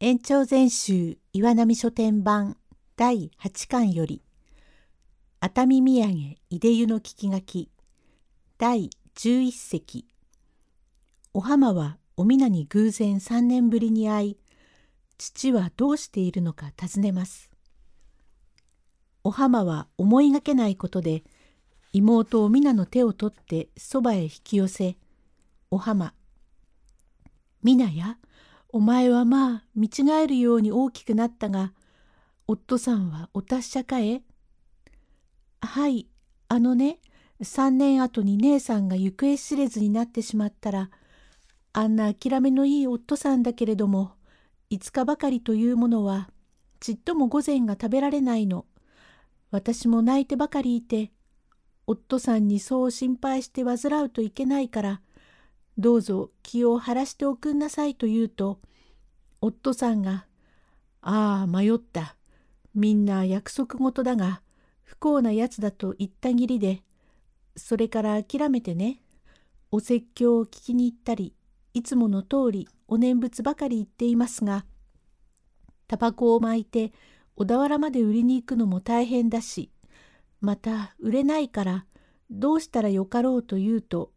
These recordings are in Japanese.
延長全集岩波書店版第8巻より熱海土産いで湯の聞き書き第11席お浜はお皆に偶然3年ぶりに会い父はどうしているのか尋ねます。お浜は思いがけないことで妹お皆の手を取ってそばへ引き寄せ「お浜皆やお前はまあ見違えるように大きくなったが夫さんはお達者かえ?」「はいあのね3年後に姉さんが行方知れずになってしまったらあんな諦めのいい夫さんだけれども5日ばかりというものはちっとも御前が食べられないの。私も泣いてばかりいて夫さんにそう心配して患うといけないからどうぞ気を晴らしておくんなさいと言うと夫さんが「ああ迷った。みんな約束事だが不幸なやつだと言ったぎりでそれから諦めてね。お説教を聞きに行ったりいつもの通りお念仏ばかり言っていますがタバコを巻いて小田原まで売りに行くのも大変だしまた売れないからどうしたらよかろうと言うと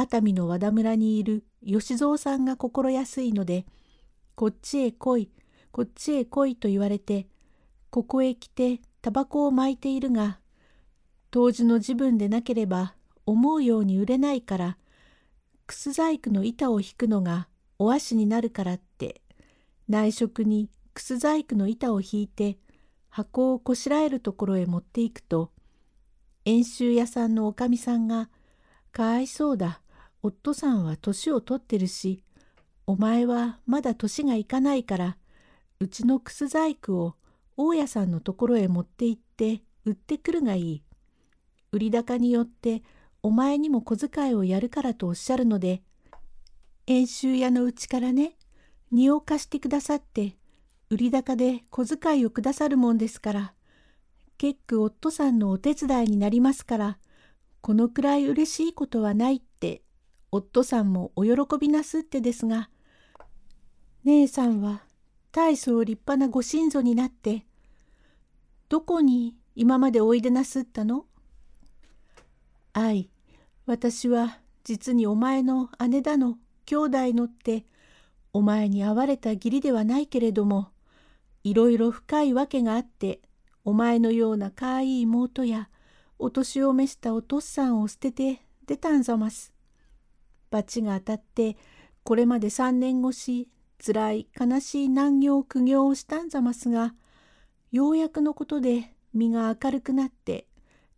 熱海の和田村にいる吉蔵さんが心安いのでこっちへ来いこっちへ来いと言われてここへ来てタバコを巻いているが当時の自分でなければ思うように売れないからくす細工の板を引くのがお足になるからって内職にくす細工の板を引いて箱をこしらえるところへ持っていくと遠州屋さんのおかみさんが「かわいそうだ夫さんは年を取ってるし、お前はまだ年がいかないから、うちのくす細工を大家さんのところへ持って行って売ってくるがいい。売り高によってお前にも小遣いをやるからとおっしゃるので、遠州屋のうちからね、荷を貸してくださって、売り高で小遣いをくださるもんですから、結構夫さんのお手伝いになりますから、このくらい嬉しいことはないって夫さんもお喜びなすってですが、姉さんは大層立派なご親祖になって、どこに今までおいでなすったの愛、私は実にお前の姉だの兄弟のってお前に会われた義理ではないけれどもいろいろ深いわけがあってお前のようなかわいい妹やお年を召したお父さんを捨てて出たんざます。罰が当たってこれまで3年越しつらい悲しい難行苦行をしたんざますがようやくのことで身が明るくなって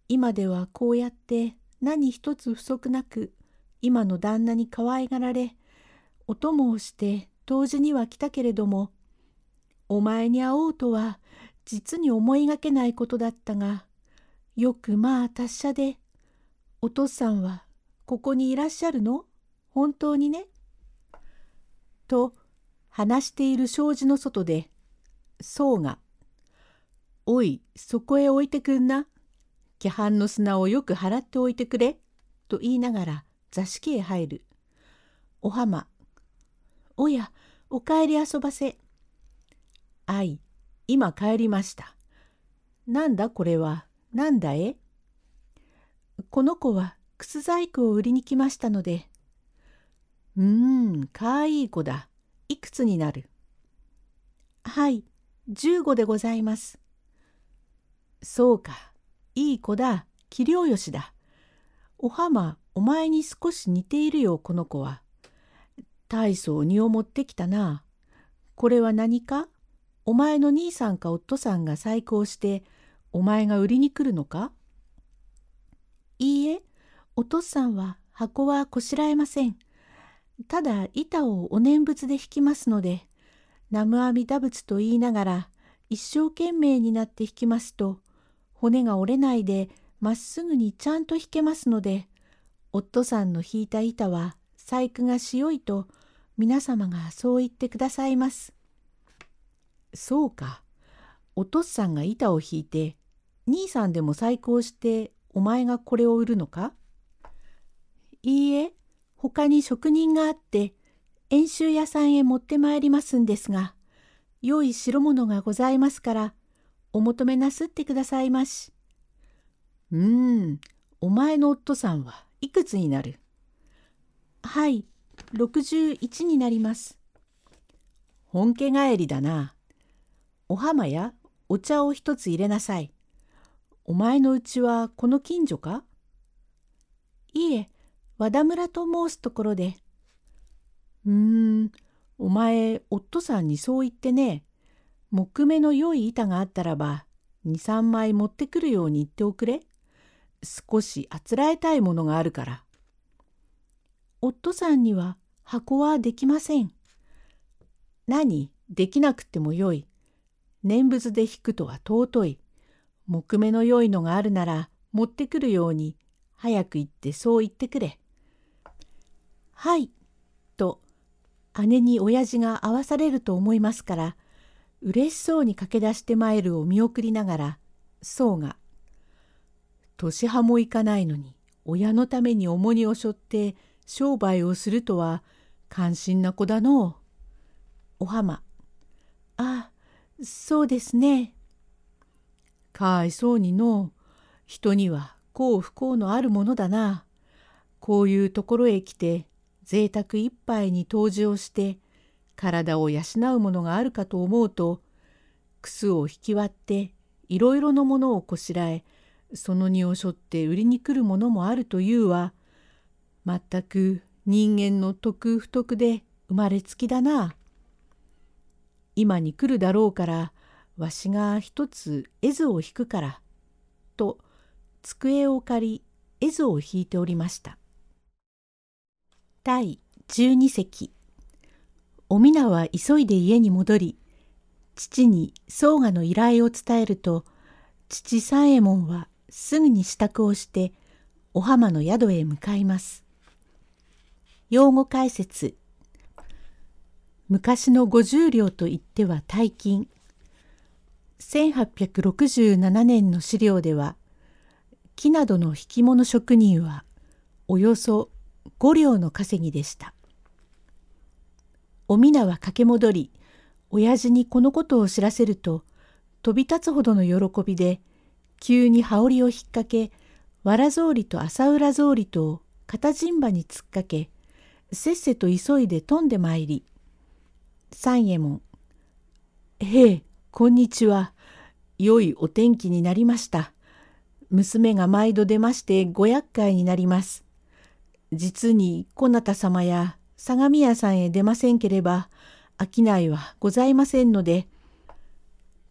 今ではこうやって何一つ不足なく今の旦那に可愛がられお供をして当時には来たけれどもお前に会おうとは実に思いがけないことだったがよくまあ達者でお父さんはここにいらっしゃるの？本当にね。と話している障子の外で宋が「おいそこへ置いてくんな。規範の砂をよく払っておいてくれ」と言いながら座敷へ入る。お浜「おやお帰り遊ばせ」「あい今帰りました」「なんだこれはなんだえ?」この子はくす細工を売りに来ましたのでうーん、かわいい子だ。いくつになる？はい、15でございます。そうか、いい子だ、器量よしだ。お浜、お前に少し似ているよ、この子は。大層荷を持ってきたな。これは何か？お前の兄さんか夫さんが再興して、お前が売りに来るのか？いいえ、お父さんは箱はこしらえません。ただ板をお念仏で引きますので、南無阿弥陀仏と言いながら一生懸命になって引きますと、骨が折れないでまっすぐにちゃんと引けますので、夫さんの引いた板は細工がしよいと皆様がそう言ってくださいます。そうか。お父さんが板を引いて、兄さんでも細工をしてお前がこれを売るのか？いいえ、他に職人があって遠州屋さんへ持ってまいりますんですが良い代物がございますから、お求めなすってくださいまし。うーん、お前の夫さんはいくつになる？はい、61になります。本家帰りだな。お浜やお茶を一つ入れなさい。お前のうちはこの近所か？いいえ、和田村と申すところで。うーん、お前、夫さんにそう言ってね、木目の良い板があったらば、二三枚持ってくるように言っておくれ。少しあつらえたいものがあるから。夫さんには箱はできません。何？できなくてもよい。念仏で引くとは尊い。木目の良いのがあるなら持ってくるように早く言ってそう言ってくれ。はい。と姉に親父が会わされると思いますから嬉しそうに駆け出して参るを見送りながら宋が「年派もいかないのに親のために重荷を背負って商売をするとは関心な子だのう。お浜ああそうですね。かわいそうにの人には幸不幸のあるものだな。こういうところへ来て贅沢一杯に湯治をして体を養うものがあるかと思うとくすを引き割っていろいろなものをこしらえその荷を背負って売りに来るものもあるというは全く人間の得不得で生まれつきだな。今に来るだろうからわしが一つ絵図を引くから」と机を借り絵図を引いておりました。第12席。お皆は急いで家に戻り父に宗我の依頼を伝えると父三右衛門はすぐに支度をしてお浜の宿へ向かいます。用語解説。昔の五十両といっては大金。1867年の資料では木などの引き物職人はおよそ5両の稼ぎでした。お皆は駆け戻り親父にこのことを知らせると飛び立つほどの喜びで急に羽織を引っ掛けわら草履と浅浦草履とを肩陣馬に突っかけせっせと急いで飛んでまいり三右衛門「へえこんにちは。良いお天気になりました。娘が毎度出ましてご厄介になります。実に小なた様や相模屋さんへ出ませんければ商いはございませんので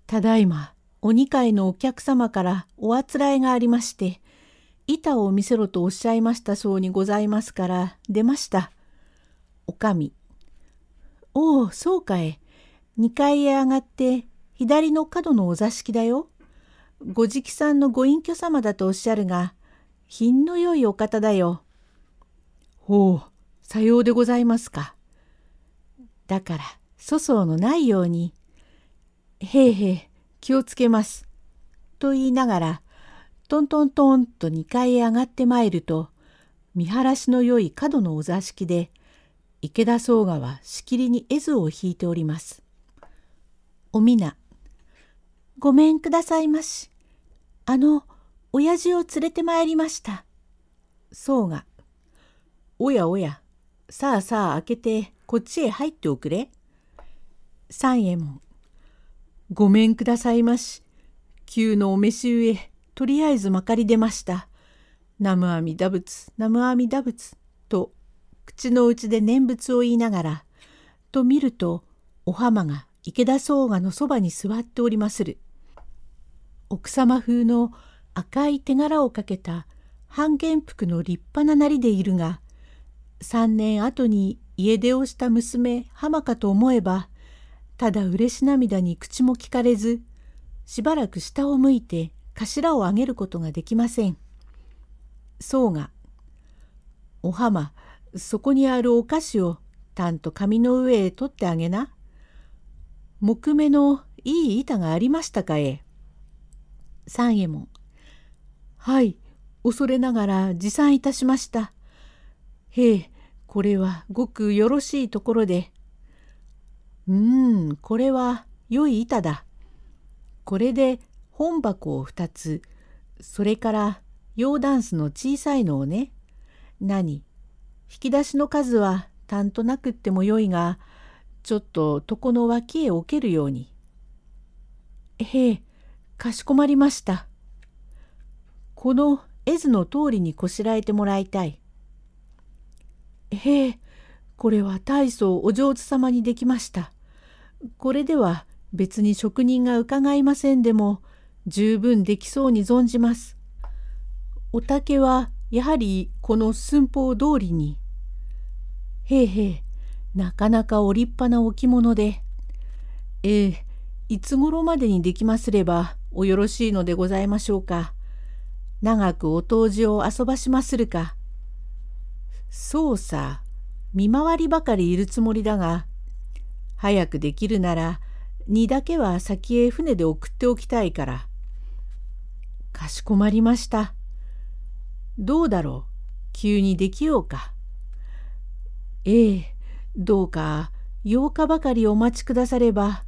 ただいまお二階のお客様からおあつらえがありまして板を見せろとおっしゃいましたそうにございますから出ました。おかみ。おお、そうかえ。2階へ上がって左の角のお座敷だよ。ご直参のご隠居様だとおっしゃるが、品の良いお方だよ。ほう、さようでございますか。だから、粗相のないように。へいへい、気をつけます。と言いながら、トントントンと2階へ上がってまいると、見晴らしの良い角のお座敷で、池田宗我はしきりに絵図を引いております。おみな。ごめんくださいまし。あの、親父を連れてまいりました。宗我。おやおや、さあさあ開けてこっちへ入っておくれ。三右衛門。ごめんくださいまし。急のお召し上、とりあえずまかり出ました。南無阿弥陀仏、南無阿弥陀仏、と口の内で念仏を言いながら、と見ると、お浜が池田宗我のそばに座っておりまする。奥様風の赤い手柄をかけた半元服の立派ななりでいるが、三年後に家出をした娘浜かと思えば、ただ嬉し涙に口も聞かれず、しばらく下を向いて頭を上げることができません。そうが、お浜、そこにあるお菓子をたんと紙の上へ取ってあげな。木目のいい板がありましたかえ。三右衛門。はい、恐れながら持参いたしました。へえ、これはごくよろしいところで。うーん、これは良い板だ。これで本箱を2つ、それから洋ダンスの小さいのをね。何？引き出しの数はたんとなくってもよいが、ちょっと床の脇へ置けるように。へえ、かしこまりました。この絵図の通りにこしらえてもらいたい。へえ、これは大層お上手様にできました。これでは別に職人が伺いませんでも十分できそうに存じます。お竹はやはりこの寸法通りに。へえへえ、なかなかお立派な置物で。ええ、いつ頃までにできますればおよろしいのでございましょうか。長くお湯治を遊ばしまするか。そうさ、見回りばかりいるつもりだが、早くできるなら、荷だけは先へ船で送っておきたいから。かしこまりました。どうだろう？急にできようか。ええ、どうか8日ばかりお待ちくだされば、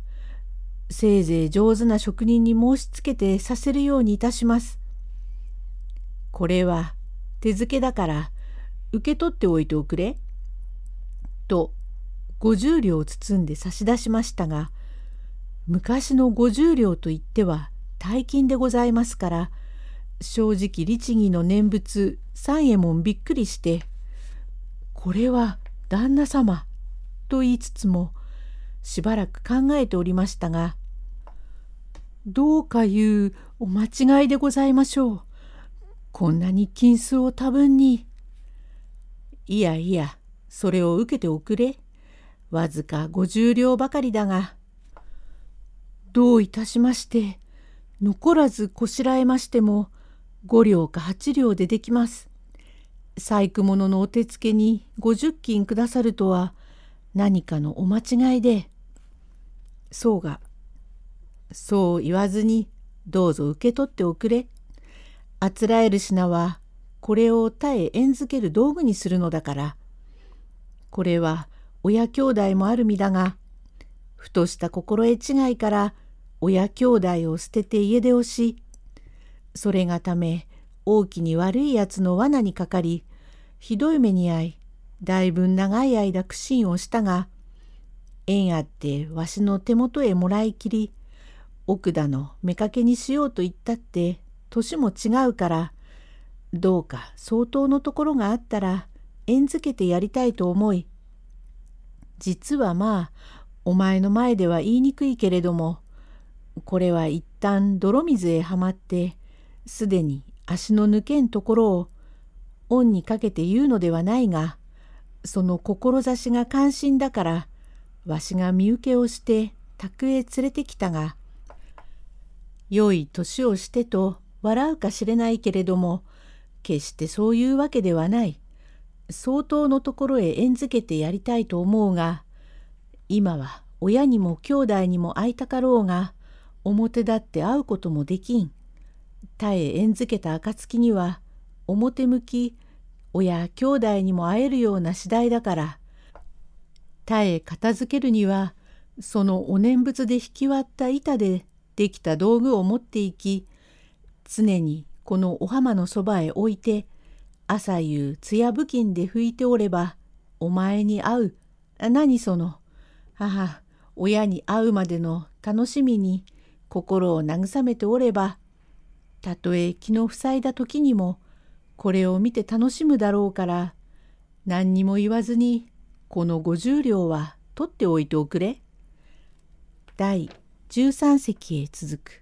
せいぜい上手な職人に申しつけてさせるようにいたします。これは手付けだから受け取っておいておくれ。と50両を包んで差し出しましたが昔の50両といっては大金でございますから正直律儀の念仏三右衛門びっくりして「これは旦那様」と言いつつもしばらく考えておりましたが「どうかいうお間違いでございましょう。こんなに金子を多分に。いやいや、それを受けておくれ。わずか50両ばかりだが。どういたしまして、残らずこしらえましても、5両か8両でできます。細工物のお手付けに50金くださるとは、何かのお間違いで。そうが、そう言わずに、どうぞ受け取っておくれ。あつらえる品はこれを他へ縁づける道具にするのだから。これは親兄弟もある身だが、ふとした心得違いから親兄弟を捨てて家出をし、それがため大きに悪いやつの罠にかかり、ひどい目に遭い、だいぶ長い間苦心をしたが、縁あってわしの手元へもらいきり、奥田の妾にしようと言ったって年も違うからどうか相当のところがあったら縁づけてやりたいと思い実はまあお前の前では言いにくいけれどもこれは一旦泥水へはまってすでに足の抜けんところを恩にかけて言うのではないがその志が関心だからわしが身請けをして宅へ連れてきたが良い年をしてと笑うかしれないけれども決してそういうわけではない。相当のところへ縁づけてやりたいと思うが今は親にも兄弟にも会いたかろうが表立って会うこともできん。他へ縁づけた暁には表向き親兄弟にも会えるような次第だから。他へ片付けるにはそのお念仏で引き割った板でできた道具を持っていき常にこのお浜のそばへ置いて朝夕艶布巾で拭いておればお前に会う何その母親に会うまでの楽しみに心を慰めておればたとえ気の塞いだ時にもこれを見て楽しむだろうから何にも言わずにこの50両は取っておいておくれ。第13席へ続く。